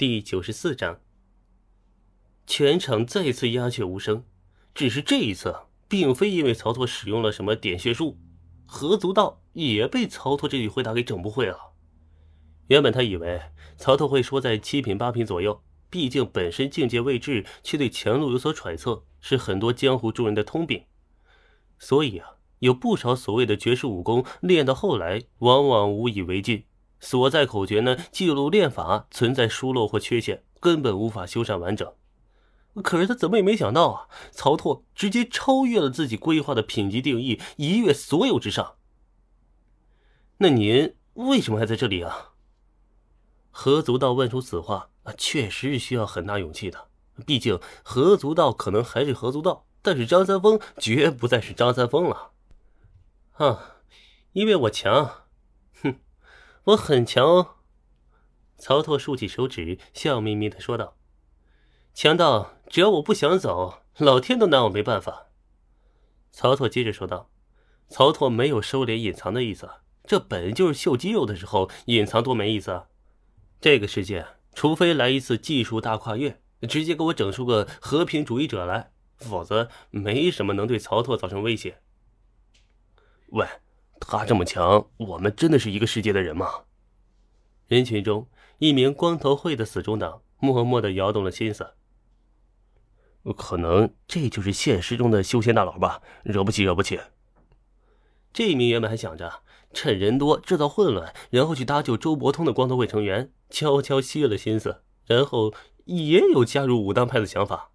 第九十四章，全场再次鸦雀无声。只是这一次，并非因为曹操使用了什么点穴术，何足道也被曹操这句回答给整不会了。原本他以为曹操会说在七品八品左右，毕竟本身境界未至，却对前路有所揣测，是很多江湖中人的通病。所以啊，有不少所谓的绝世武功练到后来，往往无以为继。所在口诀呢，记录练法存在疏漏或缺陷，根本无法修缮完整。可是他怎么也没想到啊，曹拓直接超越了自己规划的品级定义，一跃所有之上。那您为什么还在这里啊？何足道问出此话啊，确实是需要很大勇气的。毕竟何足道可能还是何足道，但是张三丰绝不再是张三丰了。啊，因为我强。我很强哦，曹拓竖起手指，笑眯眯的说道：“强到只要我不想走，老天都拿我没办法。”曹拓接着说道：“曹拓没有收敛隐藏的意思，这本就是秀肌肉的时候，隐藏多没意思啊！这个世界，除非来一次技术大跨越，直接给我整出个和平主义者来，否则没什么能对曹拓造成威胁。”喂。他这么强，我们真的是一个世界的人吗？人群中，一名光头会的死忠党默默的摇动了心思。可能这就是现实中的修仙大佬吧？惹不起，惹不起。这名原本还想着趁人多制造混乱，然后去搭救周伯通的光头会成员，悄悄歇了心思，然后也有加入武当派的想法。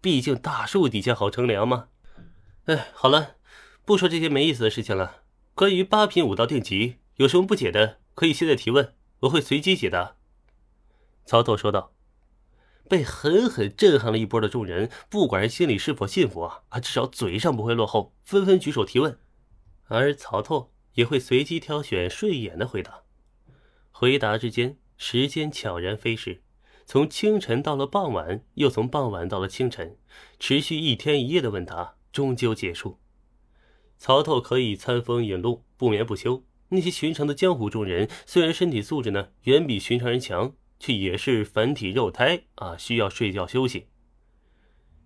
毕竟大树底下好乘凉嘛。哎，好了，不说这些没意思的事情了。关于八品武道定级，有什么不解的，可以现在提问，我会随机解答。”曹操说道。被狠狠震撼了一波的众人，不管是心里是否信服啊，至少嘴上不会落后，纷纷举手提问。而曹操也会随机挑选顺眼的回答。回答之间，时间悄然飞逝，从清晨到了傍晚，又从傍晚到了清晨，持续一天一夜的问答终究结束。曹操可以餐风饮露，不眠不休。那些寻常的江湖中人，虽然身体素质呢远比寻常人强，却也是凡体肉胎啊，需要睡觉休息。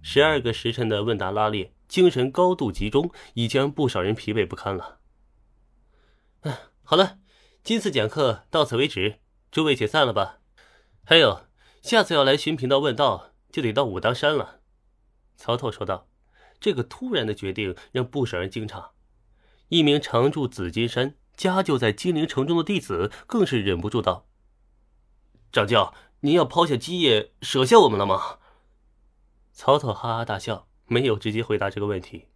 十二个时辰的问答拉练，精神高度集中，已经让不少人疲惫不堪了。嗯，好了，今次讲课到此为止，诸位解散了吧。还有，下次要来寻贫道问道，就得到武当山了。曹操说道。这个突然的决定让不少人惊诧，一名常驻紫金山、家就在金陵城中的弟子更是忍不住道：“掌教，您要抛下基业，舍下我们了吗？”曹操哈哈大笑，没有直接回答这个问题，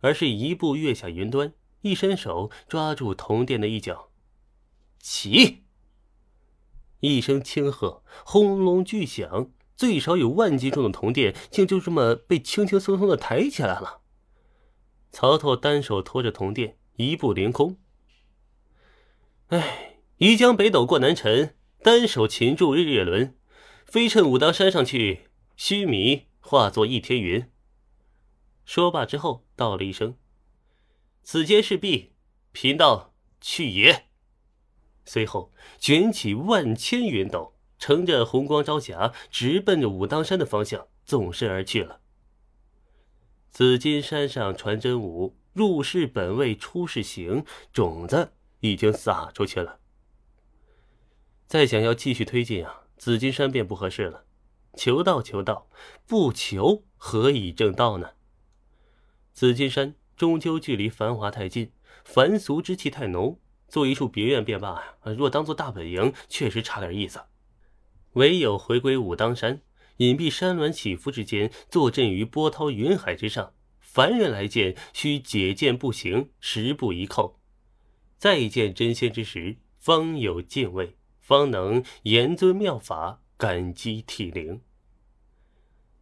而是一步跃下云端，一伸手抓住铜殿的一角，起！一声轻喝，轰隆巨响。最少有万斤重的铜殿，竟就这么被轻轻松松的抬起来了。曹操单手托着铜殿，一步凌空。哎，移江北斗过南尘，单手擒住日月轮，飞趁武当山上去，须弥化作一天云。说罢之后，道了一声：“此间事毕，贫道去也。”随后卷起万千云斗。乘着红光朝霞，直奔着武当山的方向纵身而去了。紫金山上传真武，入世本位，出世行，种子已经撒出去了。再想要继续推进啊，紫金山便不合适了。求道，求道，不求何以正道呢？紫金山终究距离繁华太近，凡俗之气太浓，做一处别院便罢呀。若当做大本营，确实差点意思。唯有回归武当山，隐蔽山峦起伏之间，坐镇于波涛云海之上。凡人来见，需解剑步行十步一叩，再见真仙之时，方有敬畏，方能言尊妙法，感激涕零。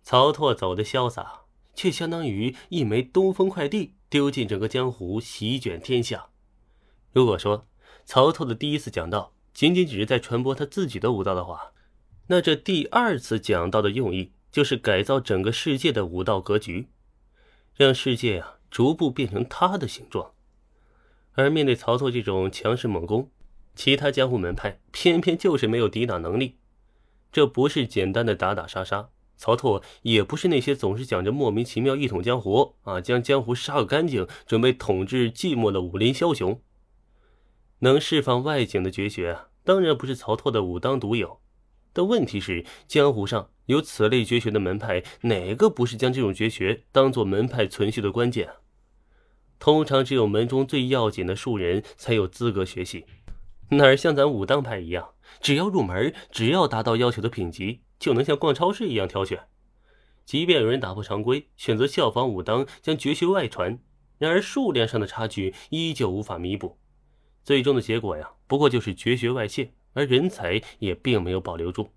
曹拓走的潇洒，却相当于一枚东风快递，丢进整个江湖，席卷天下。如果说曹拓的第一次讲道，仅仅只是在传播他自己的武道的话，那这第二次讲到的用意，就是改造整个世界的武道格局，让世界啊逐步变成他的形状。而面对曹操这种强势猛攻，其他江湖门派偏偏就是没有抵挡能力。这不是简单的打打杀杀，曹拓也不是那些总是讲着莫名其妙一统江湖啊，将江湖杀个干净，准备统治寂寞的武林枭雄。能释放外景的绝学啊，当然不是曹拓的武当独有。但问题是，江湖上有此类绝学的门派，哪个不是将这种绝学当做门派存续的关键啊？通常只有门中最要紧的数人才有资格学习，哪儿像咱武当派一样，只要入门，只要达到要求的品级，就能像逛超市一样挑选。即便有人打破常规，选择效仿武当将绝学外传，然而数量上的差距依旧无法弥补。最终的结果呀，不过就是绝学外泄，而人才也并没有保留住。